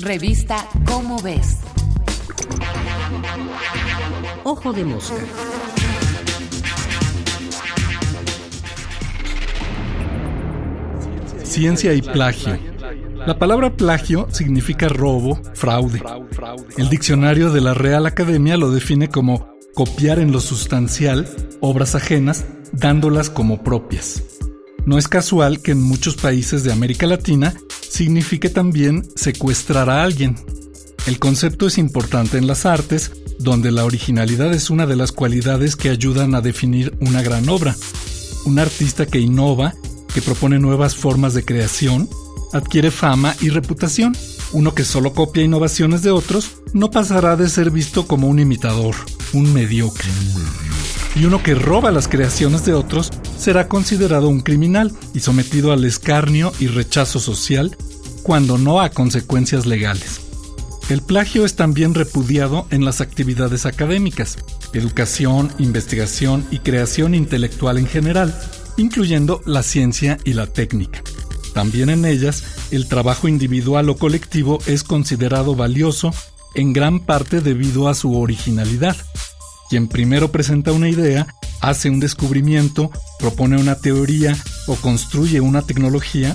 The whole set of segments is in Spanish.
Revista Cómo ves. Ojo de mosca. Ciencia y plagio. La palabra plagio significa robo, fraude. El diccionario de la Real Academia lo define como copiar en lo sustancial obras ajenas dándolas como propias. No es casual que en muchos países de América Latina signifique también secuestrar a alguien. El concepto es importante en las artes, donde la originalidad es una de las cualidades que ayudan a definir una gran obra. Un artista que innova, que propone nuevas formas de creación, adquiere fama y reputación. Uno que solo copia innovaciones de otros no pasará de ser visto como un imitador, un mediocre. Y uno que roba las creaciones de otros será considerado un criminal y sometido al escarnio y rechazo social cuando no a consecuencias legales. El plagio es también repudiado en las actividades académicas, educación, investigación y creación intelectual en general, incluyendo la ciencia y la técnica. También en ellas, el trabajo individual o colectivo es considerado valioso en gran parte debido a su originalidad. Quien primero presenta una idea, hace un descubrimiento, propone una teoría o construye una tecnología,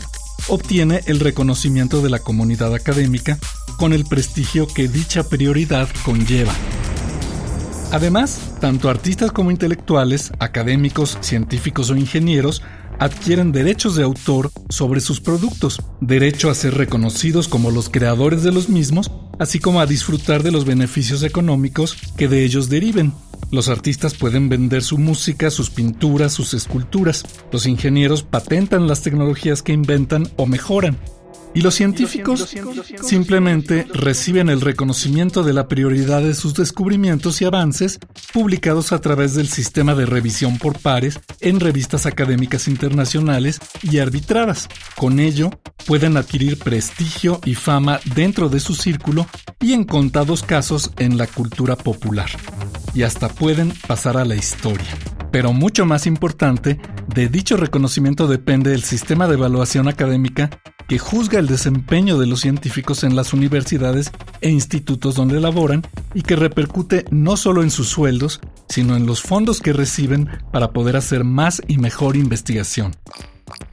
obtiene el reconocimiento de la comunidad académica con el prestigio que dicha prioridad conlleva. Además, tanto artistas como intelectuales, académicos, científicos o ingenieros adquieren derechos de autor sobre sus productos, derecho a ser reconocidos como los creadores de los mismos, así como a disfrutar de los beneficios económicos que de ellos deriven. Los artistas pueden vender su música, sus pinturas, sus esculturas. Los ingenieros patentan las tecnologías que inventan o mejoran. Y los científicos simplemente reciben el reconocimiento de la prioridad de sus descubrimientos y avances publicados a través del sistema de revisión por pares en revistas académicas internacionales y arbitradas. Con ello, pueden adquirir prestigio y fama dentro de su círculo y en contados casos en la cultura popular. Y hasta pueden pasar a la historia. Pero mucho más importante, de dicho reconocimiento depende el sistema de evaluación académica que juzga el desempeño de los científicos en las universidades e institutos donde laboran y que repercute no solo en sus sueldos, sino en los fondos que reciben para poder hacer más y mejor investigación.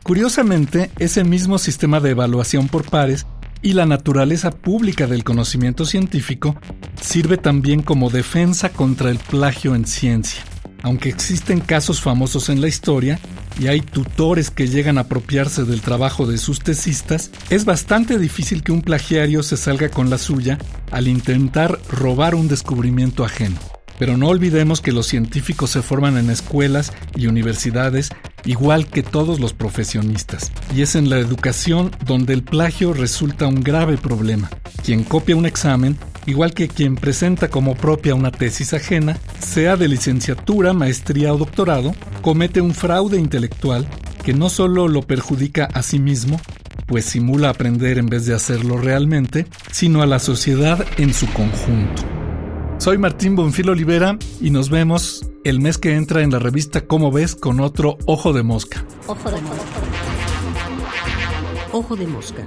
Curiosamente, ese mismo sistema de evaluación por pares y la naturaleza pública del conocimiento científico sirve también como defensa contra el plagio en ciencia. Aunque existen casos famosos en la historia y hay tutores que llegan a apropiarse del trabajo de sus tesistas, es bastante difícil que un plagiario se salga con la suya al intentar robar un descubrimiento ajeno. Pero no olvidemos que los científicos se forman en escuelas y universidades igual que todos los profesionistas. Y es en la educación donde el plagio resulta un grave problema. Quien copia un examen, igual que quien presenta como propia una tesis ajena, sea de licenciatura, maestría o doctorado, comete un fraude intelectual que no solo lo perjudica a sí mismo, pues simula aprender en vez de hacerlo realmente, sino a la sociedad en su conjunto. Soy Martín Bonfil Olivera y nos vemos el mes que entra en la revista Cómo ves con otro Ojo de Mosca. Ojo de mosca. Ojo de mosca.